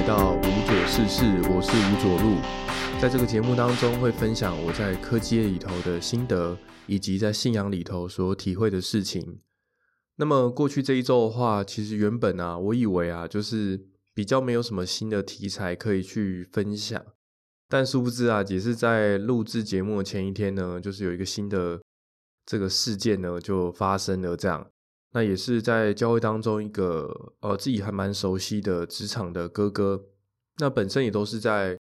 来到无左事事，我是吴左路。在这个节目当中，会分享我在科技业里头的心得，以及在信仰里头所体会的事情。那么过去这一周的话，其实原本啊，我以为啊，就是比较没有什么新的题材可以去分享。但殊不知啊，也是在录制节目的前一天呢，就是有一个新的这个事件呢，就发生了这样。那也是在教会当中一个呃自己还蛮熟悉的职场的哥哥，那本身也都是在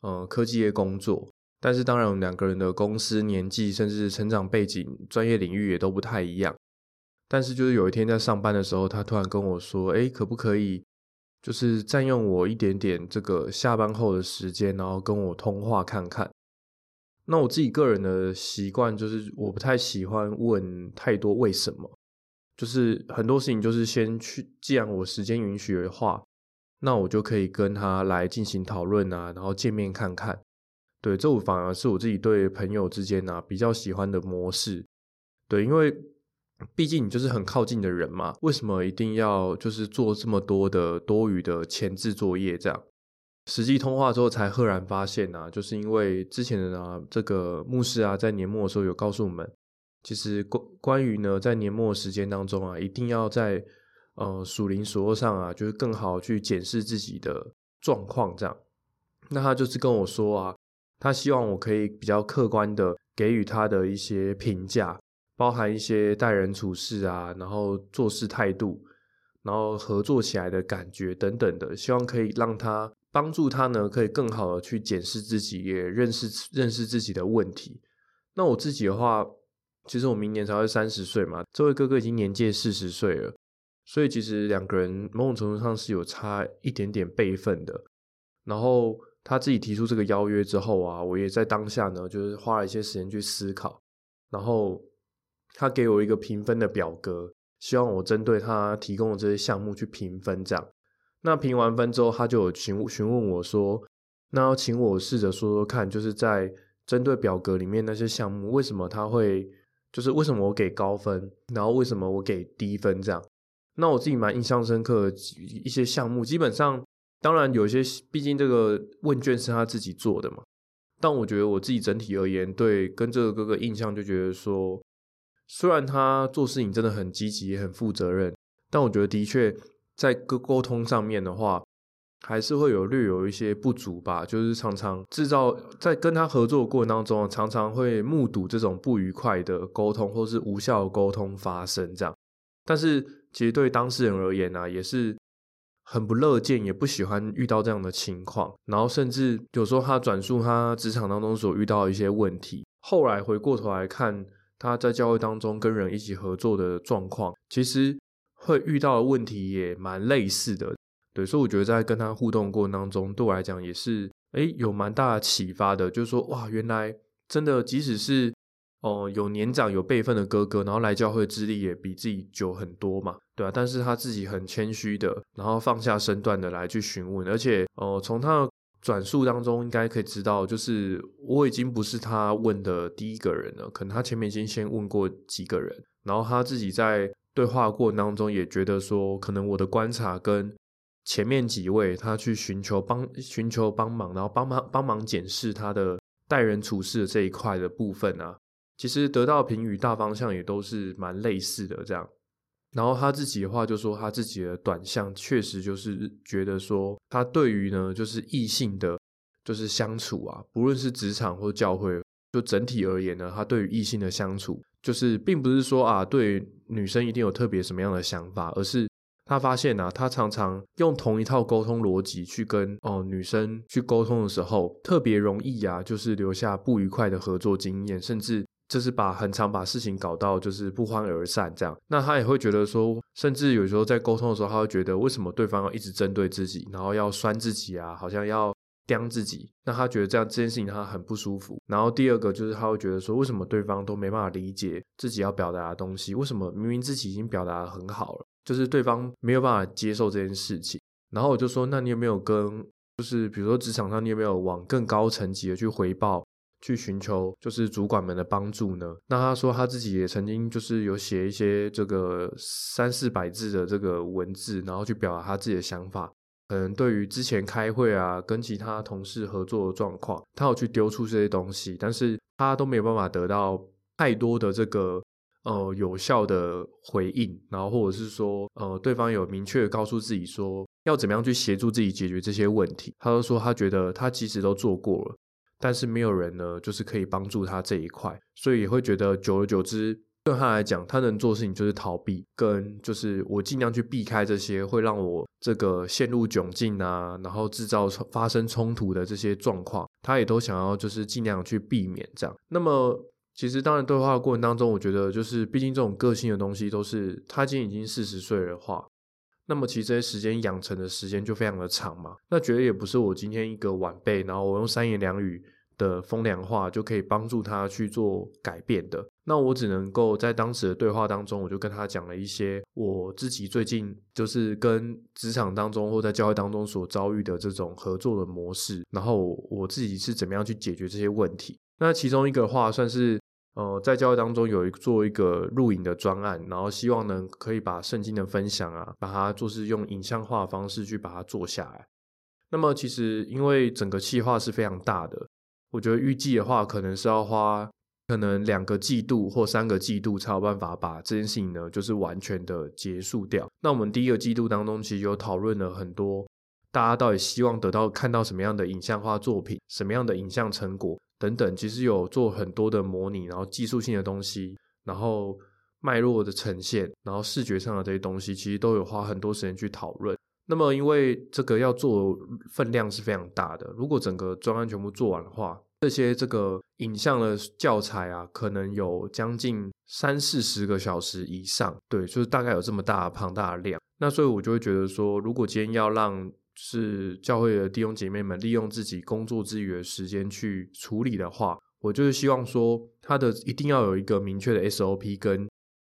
呃科技业工作，但是当然我们两个人的公司年纪甚至成长背景、专业领域也都不太一样。但是就是有一天在上班的时候，他突然跟我说：“哎，可不可以就是占用我一点点这个下班后的时间，然后跟我通话看看？”那我自己个人的习惯就是我不太喜欢问太多为什么。就是很多事情，就是先去，既然我时间允许的话，那我就可以跟他来进行讨论啊，然后见面看看。对，这我反而是我自己对朋友之间啊比较喜欢的模式。对，因为毕竟你就是很靠近的人嘛，为什么一定要就是做这么多的多余的前置作业？这样实际通话之后才赫然发现啊，就是因为之前的啊这个牧师啊在年末的时候有告诉我们。其实关关于呢，在年末时间当中啊，一定要在呃属灵所上啊，就是更好去检视自己的状况。这样，那他就是跟我说啊，他希望我可以比较客观的给予他的一些评价，包含一些待人处事啊，然后做事态度，然后合作起来的感觉等等的，希望可以让他帮助他呢，可以更好的去检视自己，也认识认识自己的问题。那我自己的话。其实我明年才会三十岁嘛，这位哥哥已经年届四十岁了，所以其实两个人某种程度上是有差一点点辈分的。然后他自己提出这个邀约之后啊，我也在当下呢，就是花了一些时间去思考。然后他给我一个评分的表格，希望我针对他提供的这些项目去评分。这样，那评完分之后，他就有询询问我说：“那要请我试着说说看，就是在针对表格里面那些项目，为什么他会？”就是为什么我给高分，然后为什么我给低分这样？那我自己蛮印象深刻的一些项目，基本上当然有一些，毕竟这个问卷是他自己做的嘛。但我觉得我自己整体而言，对跟这个哥哥印象就觉得说，虽然他做事情真的很积极，很负责任，但我觉得的确在沟沟通上面的话。还是会有略有一些不足吧，就是常常制造在跟他合作的过程当中，常常会目睹这种不愉快的沟通或是无效沟通发生这样。但是其实对当事人而言呢，也是很不乐见，也不喜欢遇到这样的情况。然后甚至有时候他转述他职场当中所遇到的一些问题，后来回过头来看他在教会当中跟人一起合作的状况，其实会遇到的问题也蛮类似的。所以我觉得在跟他互动过程当中，对我来讲也是，哎，有蛮大的启发的。就是说，哇，原来真的，即使是哦有年长有辈分的哥哥，然后来教会资历也比自己久很多嘛，对吧？但是他自己很谦虚的，然后放下身段的来去询问，而且，哦，从他的转述当中应该可以知道，就是我已经不是他问的第一个人了，可能他前面已经先问过几个人，然后他自己在对话过程当中也觉得说，可能我的观察跟前面几位他去寻求帮寻求帮忙，然后帮忙帮忙检视他的待人处事的这一块的部分啊，其实得到评语大方向也都是蛮类似的这样。然后他自己的话就说，他自己的短项确实就是觉得说，他对于呢就是异性的就是相处啊，不论是职场或教会，就整体而言呢，他对于异性的相处，就是并不是说啊对女生一定有特别什么样的想法，而是。他发现啊，他常常用同一套沟通逻辑去跟哦女生去沟通的时候，特别容易啊，就是留下不愉快的合作经验，甚至就是把很常把事情搞到就是不欢而散这样。那他也会觉得说，甚至有时候在沟通的时候，他会觉得为什么对方要一直针对自己，然后要酸自己啊，好像要刁自己。那他觉得这样这件事情他很不舒服。然后第二个就是他会觉得说，为什么对方都没办法理解自己要表达的东西？为什么明明自己已经表达的很好了？就是对方没有办法接受这件事情，然后我就说，那你有没有跟，就是比如说职场上，你有没有往更高层级的去回报，去寻求就是主管们的帮助呢？那他说他自己也曾经就是有写一些这个三四百字的这个文字，然后去表达他自己的想法，可能对于之前开会啊，跟其他同事合作的状况，他有去丢出这些东西，但是他都没有办法得到太多的这个呃有效的回应，然后或者是说呃对方有明确告诉自己说要怎么样去协助自己解决这些问题，他就说他觉得他其实都做过了，但是没有人呢就是可以帮助他这一块，所以也会觉得久而久之。对他来讲，他能做事情就是逃避，跟就是我尽量去避开这些会让我这个陷入窘境啊，然后制造发生冲突的这些状况，他也都想要就是尽量去避免这样。那么其实当然对话的过程当中，我觉得就是毕竟这种个性的东西都是他今天已经四十岁的话，那么其实这些时间养成的时间就非常的长嘛。那绝对也不是我今天一个晚辈，然后我用三言两语。的风凉话就可以帮助他去做改变的。那我只能够在当时的对话当中，我就跟他讲了一些我自己最近就是跟职场当中或在教会当中所遭遇的这种合作的模式，然后我自己是怎么样去解决这些问题。那其中一个话算是呃，在教会当中有一做一个录影的专案，然后希望呢可以把圣经的分享啊，把它就是用影像化的方式去把它做下来。那么其实因为整个计划是非常大的。我觉得预计的话，可能是要花可能两个季度或三个季度才有办法把这件事情呢，就是完全的结束掉。那我们第一个季度当中，其实有讨论了很多，大家到底希望得到看到什么样的影像化作品，什么样的影像成果等等，其实有做很多的模拟，然后技术性的东西，然后脉络的呈现，然后视觉上的这些东西，其实都有花很多时间去讨论。那么，因为这个要做分量是非常大的，如果整个专案全部做完的话，这些这个影像的教材啊，可能有将近三四十个小时以上，对，就是大概有这么大庞大的量。那所以我就会觉得说，如果今天要让是教会的弟兄姐妹们利用自己工作之余的时间去处理的话，我就是希望说，它的一定要有一个明确的 SOP 跟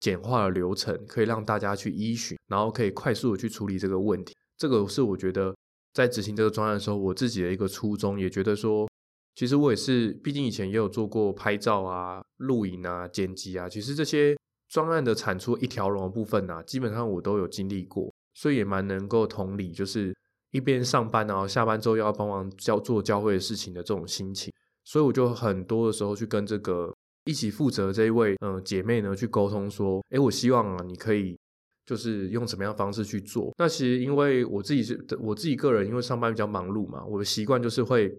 简化的流程，可以让大家去依循，然后可以快速的去处理这个问题。这个是我觉得在执行这个专案的时候，我自己的一个初衷，也觉得说，其实我也是，毕竟以前也有做过拍照啊、录影啊、剪辑啊，其实这些专案的产出一条龙的部分啊，基本上我都有经历过，所以也蛮能够同理，就是一边上班然后下班之后又要帮忙教做教会的事情的这种心情，所以我就很多的时候去跟这个一起负责这一位嗯姐妹呢去沟通说，哎，我希望啊你可以。就是用什么样方式去做？那其实因为我自己是我自己个人，因为上班比较忙碌嘛，我的习惯就是会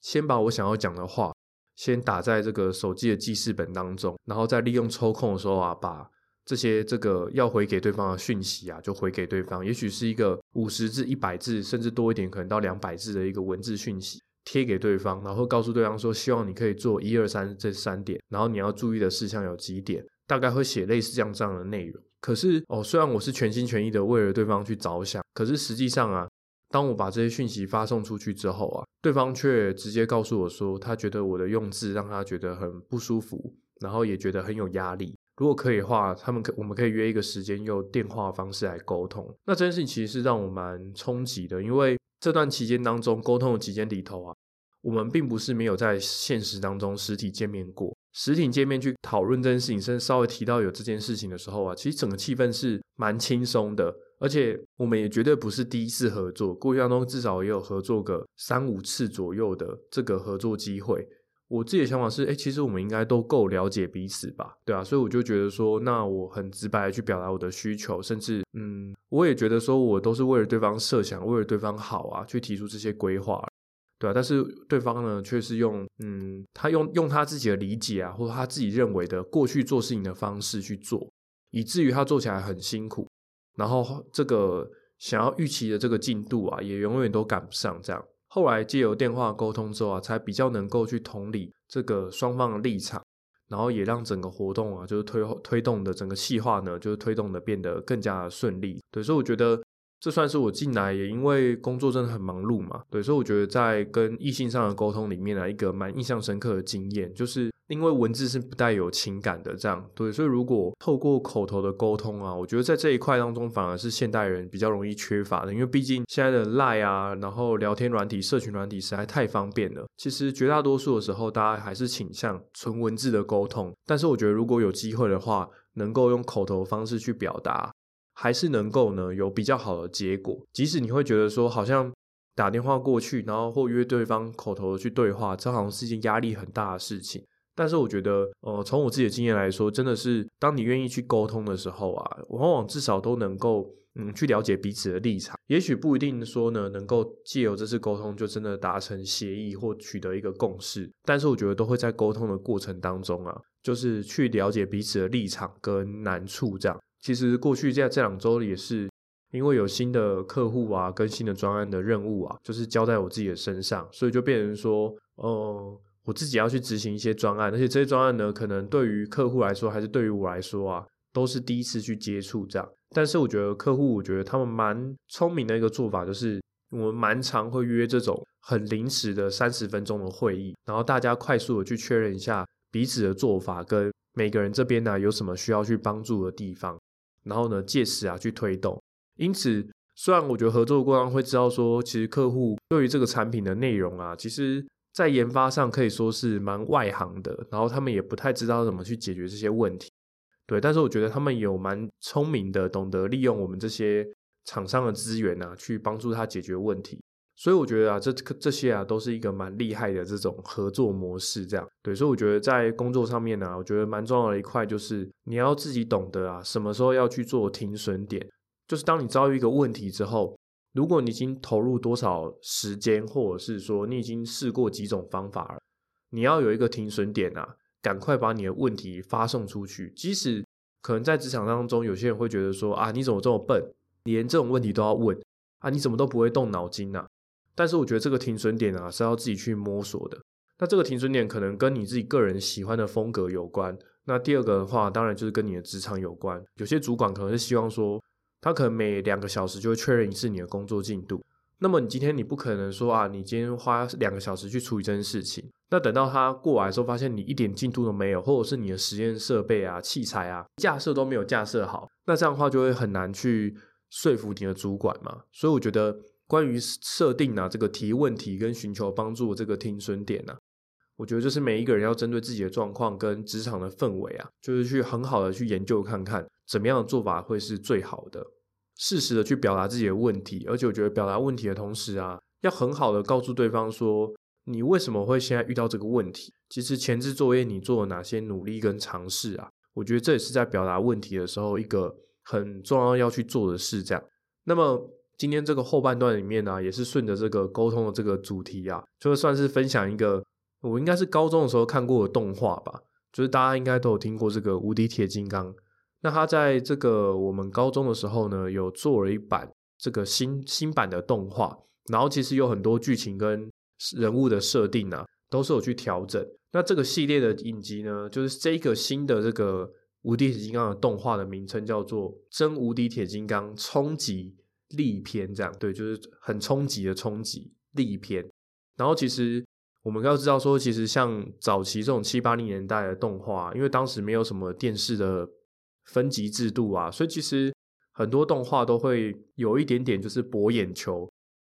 先把我想要讲的话先打在这个手机的记事本当中，然后再利用抽空的时候啊，把这些这个要回给对方的讯息啊，就回给对方。也许是一个五十字、一百字，甚至多一点，可能到两百字的一个文字讯息贴给对方，然后告诉对方说，希望你可以做一二三这三点，然后你要注意的事项有几点，大概会写类似这样这样的内容。可是哦，虽然我是全心全意的为了对方去着想，可是实际上啊，当我把这些讯息发送出去之后啊，对方却直接告诉我说，他觉得我的用字让他觉得很不舒服，然后也觉得很有压力。如果可以的话，他们可我们可以约一个时间用电话方式来沟通。那这件事情其实是让我蛮冲击的，因为这段期间当中沟通的期间里头啊，我们并不是没有在现实当中实体见面过。实体见面去讨论这件事情，甚至稍微提到有这件事情的时候啊，其实整个气氛是蛮轻松的，而且我们也绝对不是第一次合作，过程当中至少也有合作个三五次左右的这个合作机会。我自己的想法是，哎，其实我们应该都够了解彼此吧，对啊，所以我就觉得说，那我很直白的去表达我的需求，甚至嗯，我也觉得说我都是为了对方设想，为了对方好啊，去提出这些规划。对啊，但是对方呢，却是用嗯，他用用他自己的理解啊，或者他自己认为的过去做事情的方式去做，以至于他做起来很辛苦，然后这个想要预期的这个进度啊，也永远都赶不上。这样，后来借由电话沟通之后啊，才比较能够去同理这个双方的立场，然后也让整个活动啊，就是推推动的整个细化呢，就是推动的变得更加的顺利。对，所以我觉得。这算是我进来也因为工作真的很忙碌嘛，对，所以我觉得在跟异性上的沟通里面呢，一个蛮印象深刻的经验，就是因为文字是不带有情感的，这样对，所以如果透过口头的沟通啊，我觉得在这一块当中反而是现代人比较容易缺乏的，因为毕竟现在的赖啊，然后聊天软体、社群软体实在太方便了，其实绝大多数的时候大家还是倾向纯文字的沟通，但是我觉得如果有机会的话，能够用口头方式去表达。还是能够呢有比较好的结果。即使你会觉得说好像打电话过去，然后或约对方口头的去对话，这好像是一件压力很大的事情。但是我觉得，呃，从我自己的经验来说，真的是当你愿意去沟通的时候啊，往往至少都能够，嗯，去了解彼此的立场。也许不一定说呢，能够借由这次沟通就真的达成协议或取得一个共识。但是我觉得都会在沟通的过程当中啊，就是去了解彼此的立场跟难处。这样，其实过去在这两周也是因为有新的客户啊，跟新的专案的任务啊，就是交在我自己的身上，所以就变成说，呃。我自己要去执行一些专案，而且这些专案呢，可能对于客户来说，还是对于我来说啊，都是第一次去接触这样。但是我觉得客户，我觉得他们蛮聪明的一个做法，就是我们蛮常会约这种很临时的三十分钟的会议，然后大家快速的去确认一下彼此的做法，跟每个人这边呢有什么需要去帮助的地方，然后呢借此啊去推动。因此，虽然我觉得合作的过程会知道说，其实客户对于这个产品的内容啊，其实。在研发上可以说是蛮外行的，然后他们也不太知道怎么去解决这些问题，对。但是我觉得他们有蛮聪明的，懂得利用我们这些厂商的资源啊，去帮助他解决问题。所以我觉得啊，这这些啊，都是一个蛮厉害的这种合作模式，这样对。所以我觉得在工作上面呢，我觉得蛮重要的一块就是你要自己懂得啊，什么时候要去做停损点，就是当你遭遇一个问题之后。如果你已经投入多少时间，或者是说你已经试过几种方法了，你要有一个停损点啊，赶快把你的问题发送出去。即使可能在职场当中，有些人会觉得说啊，你怎么这么笨，连这种问题都要问啊，你怎么都不会动脑筋呐？但是我觉得这个停损点啊是要自己去摸索的。那这个停损点可能跟你自己个人喜欢的风格有关。那第二个的话，当然就是跟你的职场有关。有些主管可能是希望说。他可能每两个小时就会确认一次你的工作进度。那么你今天你不可能说啊，你今天花两个小时去处理这件事情。那等到他过来的时候，发现你一点进度都没有，或者是你的实验设备啊、器材啊、架设都没有架设好，那这样的话就会很难去说服你的主管嘛。所以我觉得关于设定啊这个提问题跟寻求帮助这个听损点呢，我觉得就是每一个人要针对自己的状况跟职场的氛围啊，就是去很好的去研究看看。怎么样的做法会是最好的？适时的去表达自己的问题，而且我觉得表达问题的同时啊，要很好的告诉对方说，你为什么会现在遇到这个问题？其实前置作业你做了哪些努力跟尝试啊？我觉得这也是在表达问题的时候一个很重要要去做的事。这样，那么今天这个后半段里面呢，也是顺着这个沟通的这个主题啊，就算是分享一个我应该是高中的时候看过的动画吧，就是大家应该都有听过这个无敌铁金刚。那他在这个我们高中的时候呢，有做了一版这个新新版的动画，然后其实有很多剧情跟人物的设定啊，都是有去调整。那这个系列的影集呢，就是这个新的这个无敌铁金刚的动画的名称叫做《真无敌铁金刚冲击力篇》，这样对，就是很冲击的冲击力篇。然后其实我们要知道说，其实像早期这种七八零年代的动画，因为当时没有什么电视的。分级制度啊，所以其实很多动画都会有一点点就是博眼球，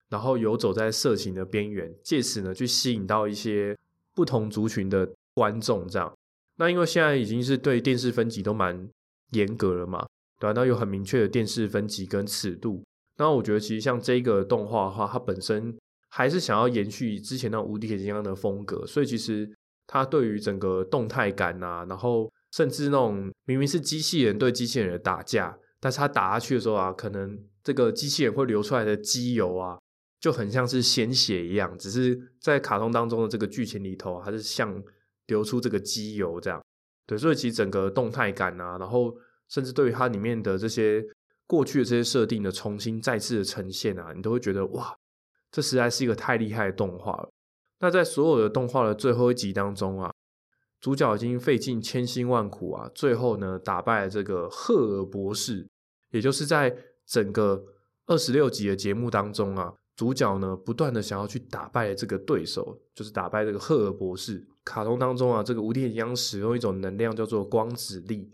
然后游走在色情的边缘，借此呢去吸引到一些不同族群的观众。这样，那因为现在已经是对电视分级都蛮严格了嘛，对吧？那有很明确的电视分级跟尺度。那我觉得其实像这个动画的话，它本身还是想要延续之前那无敌铁金刚的风格，所以其实它对于整个动态感啊，然后。甚至那种明明是机器人对机器人的打架，但是它打下去的时候啊，可能这个机器人会流出来的机油啊，就很像是鲜血一样。只是在卡通当中的这个剧情里头，还是像流出这个机油这样。对，所以其实整个动态感啊，然后甚至对于它里面的这些过去的这些设定的重新再次的呈现啊，你都会觉得哇，这实在是一个太厉害的动画了。那在所有的动画的最后一集当中啊。主角已经费尽千辛万苦啊，最后呢打败了这个赫尔博士，也就是在整个二十六集的节目当中啊，主角呢不断的想要去打败这个对手，就是打败这个赫尔博士。卡通当中啊，这个无敌铁金刚使用一种能量叫做光子力。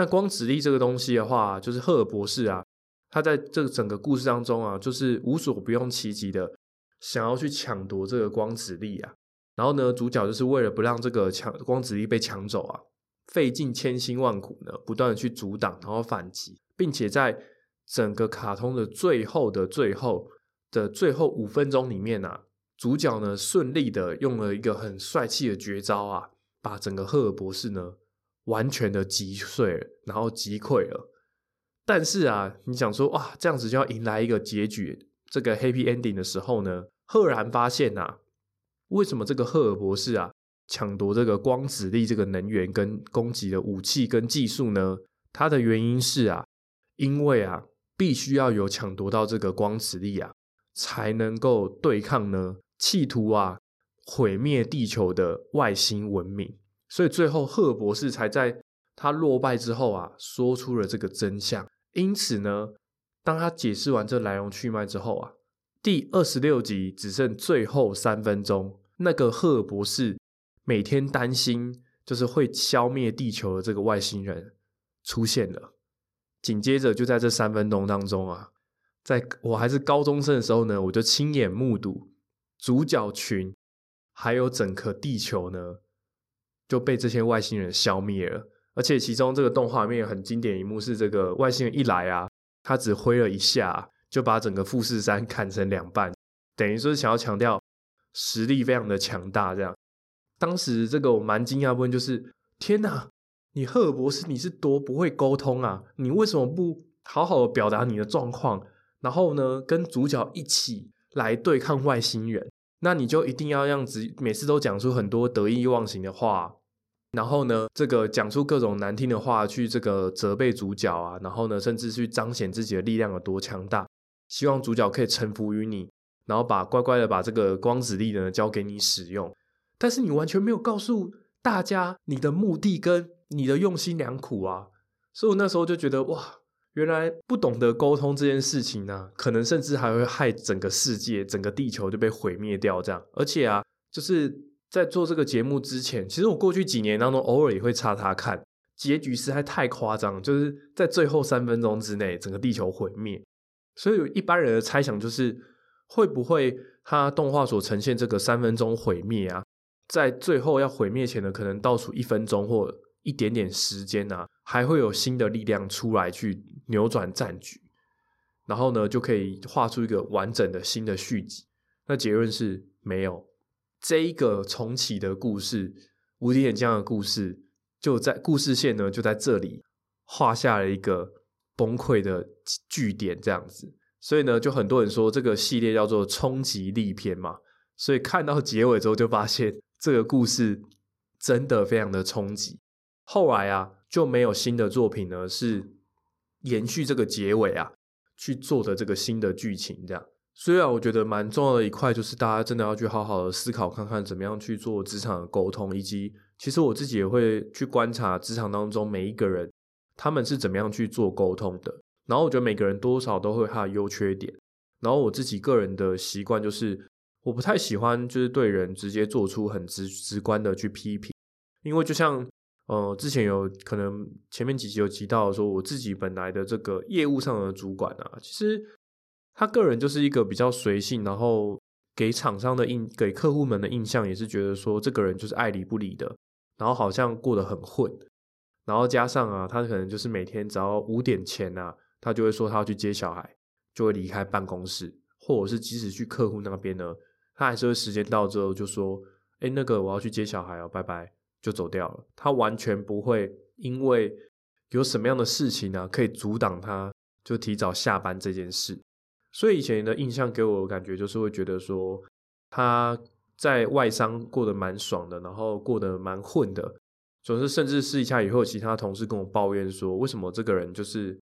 那光子力这个东西的话，就是赫尔博士啊，他在这个整个故事当中啊，就是无所不用其极的想要去抢夺这个光子力啊。然后呢，主角就是为了不让这个抢光子力被抢走啊，费尽千辛万苦呢，不断的去阻挡，然后反击，并且在整个卡通的最后的最后的最后五分钟里面啊，主角呢顺利的用了一个很帅气的绝招啊，把整个赫尔博士呢完全的击碎了，然后击溃了。但是啊，你想说哇，这样子就要迎来一个结局，这个 happy ending 的时候呢，赫然发现呐，为什么这个赫尔博士啊抢夺这个光子力这个能源跟攻击的武器跟技术呢？它的原因是啊，因为啊，必须要有抢夺到这个光子力啊，才能够对抗呢企图啊毁灭地球的外星文明。所以最后赫尔博士才在他落败之后啊，说出了这个真相。因此呢，当他解释完这来龙去脉之后啊，第二十六集只剩最后三分钟，那个赫尔博士每天担心就是会消灭地球的这个外星人。出现了，紧接着就在这三分钟当中啊，在我还是高中生的时候呢，我就亲眼目睹主角群还有整颗地球呢就被这些外星人消灭了。而且其中这个动画面很经典一幕是，这个外星人一来啊，他只挥了一下，就把整个富士山砍成两半，等于说是想要强调实力非常的强大。这样，当时这个我蛮惊讶部分就是，天哪！你赫尔博士，你是多不会沟通啊？你为什么不好好的表达你的状况，然后呢，跟主角一起来对抗外星人？那你就一定要样子，每次都讲出很多得意忘形的话，然后呢，这个讲出各种难听的话去这个责备主角啊，然后呢，甚至去彰显自己的力量有多强大，希望主角可以臣服于你，然后把乖乖的把这个光子力呢交给你使用。但是你完全没有告诉大家你的目的跟。你的用心良苦啊，所以我那时候就觉得哇，原来不懂得沟通这件事情呢，可能甚至还会害整个世界、整个地球就被毁灭掉这样。而且啊，就是在做这个节目之前，其实我过去几年当中偶尔也会查查看，结局实在太夸张，就是在最后三分钟之内整个地球毁灭。所以一般人的猜想就是，会不会他动画所呈现这个三分钟毁灭啊，在最后要毁灭前的可能倒数一分钟或。一点点时间呢，还会有新的力量出来去扭转战局，然后呢，就可以画出一个完整的新的续集。那结论是没有这一个重启的故事，无敌眼这样的故事，就在故事线呢就在这里画下了一个崩溃的据点，这样子。所以呢，就很多人说这个系列叫做冲击力篇嘛。所以看到结尾之后，就发现这个故事真的非常的冲击。后来啊，就没有新的作品呢，是延续这个结尾啊去做的这个新的剧情。这样，虽然我觉得蛮重要的一块，就是大家真的要去好好的思考，看看怎么样去做职场的沟通，以及其实我自己也会去观察职场当中每一个人他们是怎么样去做沟通的。然后我觉得每个人多少都会他的优缺点。然后我自己个人的习惯就是，我不太喜欢就是对人直接做出很直直观的去批评，因为就像。呃，之前有可能前面几集有提到说，我自己本来的这个业务上的主管啊，其实他个人就是一个比较随性，然后给厂商的印、给客户们的印象也是觉得说，这个人就是爱理不理的，然后好像过得很混，然后加上啊，他可能就是每天只要五点前啊，他就会说他要去接小孩，就会离开办公室，或者是即使去客户那边呢，他还是会时间到之后就说，哎，那个我要去接小孩哦，拜拜。就走掉了，他完全不会因为有什么样的事情呢，可以阻挡他就提早下班这件事。所以以前的印象给我的感觉就是会觉得说他在外商过得蛮爽的，然后过得蛮混的。总是甚至试一下以后，其他同事跟我抱怨说，为什么这个人就是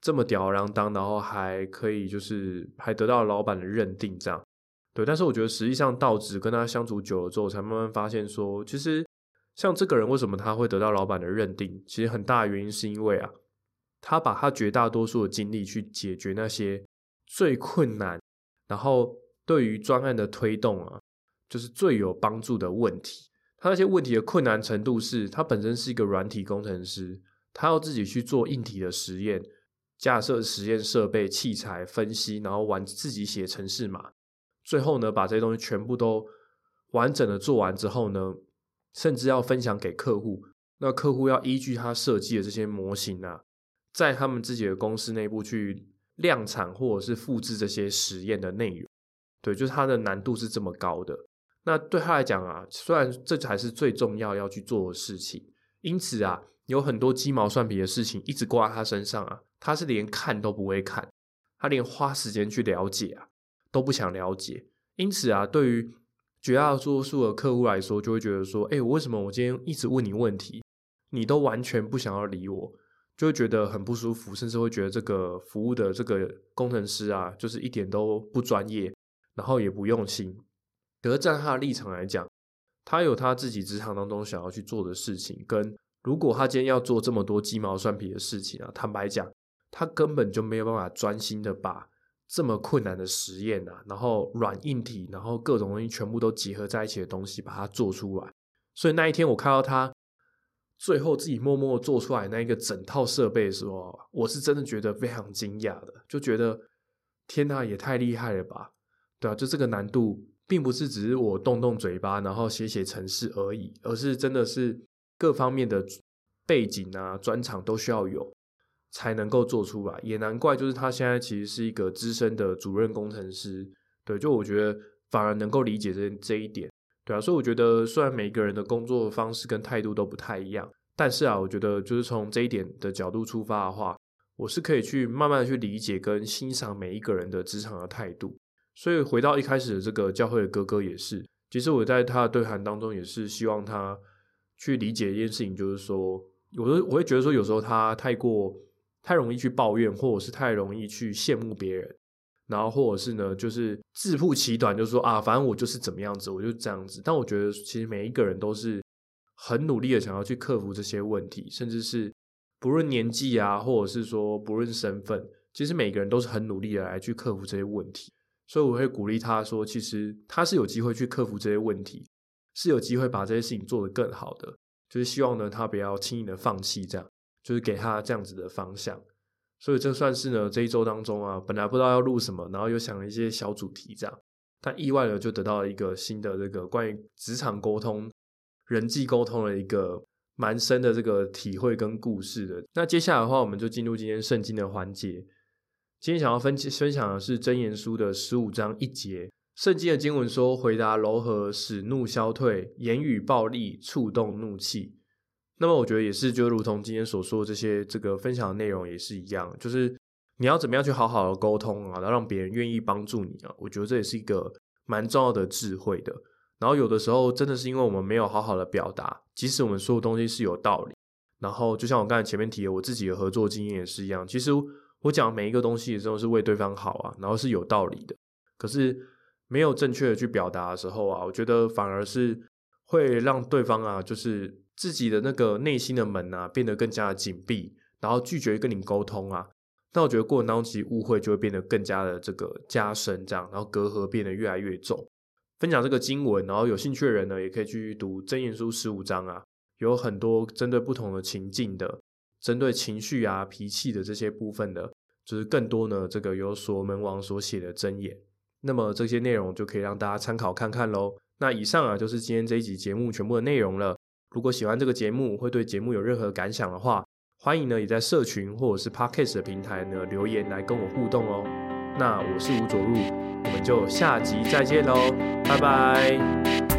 这么吊儿郎当，然后还可以就是还得到老板的认定这样。对，但是我觉得实际上到职跟他相处久了之后，才慢慢发现说，其实。像这个人为什么他会得到老板的认定？其实很大原因是因为啊，他把他绝大多数的精力去解决那些最困难，然后对于专案的推动啊，就是最有帮助的问题。他那些问题的困难程度是，他本身是一个软体工程师，他要自己去做硬体的实验，架设实验设备、器材分析，然后完自己写程式码，最后呢，把这些东西全部都完整的做完之后呢。甚至要分享给客户，那客户要依据他设计的这些模型啊，在他们自己的公司内部去量产或者是复制这些实验的内容。对，就是它的难度是这么高的。那对他来讲啊，虽然这才是最重要要去做的事情，因此啊，有很多鸡毛蒜皮的事情一直挂在他身上啊，他是连看都不会看，他连花时间去了解啊都不想了解。因此啊，对于绝大多数的客户来说，就会觉得说，哎，我为什么我今天一直问你问题，你都完全不想要理我，就会觉得很不舒服，甚至会觉得这个服务的这个工程师啊，就是一点都不专业，然后也不用心。可是站他的立场来讲，他有他自己职场当中想要去做的事情，跟如果他今天要做这么多鸡毛蒜皮的事情啊，坦白讲，他根本就没有办法专心的把这么困难的实验啊，然后软硬体，然后各种东西全部都结合在一起的东西把它做出来。所以那一天我看到他最后自己默默做出来那一个整套设备的时候，我是真的觉得非常惊讶的，就觉得天呐，也太厉害了吧？对啊，就这个难度。并不是只是我动动嘴巴，然后写写程式而已，而是真的是各方面的背景啊、专长都需要有，才能够做出来。也难怪，就是他现在其实是一个资深的主任工程师。对，就我觉得反而能够理解这这一点。对啊，所以我觉得虽然每个人的工作方式跟态度都不太一样，但是啊，我觉得就是从这一点的角度出发的话，我是可以去慢慢的去理解跟欣赏每一个人的职场的态度。所以回到一开始的这个教会的哥哥也是，其实我在他的对谈当中也是希望他去理解一件事情，就是说，我我会觉得说有时候他太过太容易去抱怨，或者是太容易去羡慕别人，然后或者是呢就是自曝其短，就说啊，反正我就是怎么样子，我就这样子。但我觉得其实每一个人都是很努力的想要去克服这些问题，甚至是不论年纪啊，或者是说不论身份，其实每个人都是很努力的来去克服这些问题。所以我会鼓励他说，其实他是有机会去克服这些问题，是有机会把这些事情做得更好的。就是希望呢，他不要轻易的放弃，这样就是给他这样子的方向。所以这算是呢这一周当中啊，本来不知道要录什么，然后又想了一些小主题这样，但意外的就得到了一个新的这个关于职场沟通、人际沟通的一个蛮深的这个体会跟故事的。那接下来的话，我们就进入今天圣经的环节。今天想要分分享的是真言书的十五章一节，圣经的经文说：“回答柔和，使怒消退；言语暴力，触动怒气。”那么，我觉得也是，就如同今天所说的这些这个分享的内容也是一样，就是你要怎么样去好好的沟通啊，然后让别人愿意帮助你啊。我觉得这也是一个蛮重要的智慧的。然后有的时候真的是因为我们没有好好的表达，即使我们说的东西是有道理，然后就像我刚才前面提的，我自己的合作经验也是一样，其实。我讲每一个东西，真的是为对方好啊，然后是有道理的。可是没有正确的去表达的时候啊，我觉得反而是会让对方啊，就是自己的那个内心的门啊，变得更加的紧闭，然后拒绝跟你沟通啊。那我觉得过程当中，其实误会就会变得更加的这个加深，这样，然后隔阂变得越来越重。分享这个经文，然后有兴趣的人呢，也可以去读真言书十五章啊，有很多针对不同的情境的。针对情绪啊、脾气的这些部分的，就是更多呢，这个由所门王所写的真言。那么这些内容就可以让大家参考看看喽。那以上啊，就是今天这一集节目全部的内容了。如果喜欢这个节目，会对节目有任何感想的话，欢迎呢也在社群或者是 Podcast 的平台呢留言来跟我互动哦。那我是吴佐路，我们就下集再见喽，拜拜。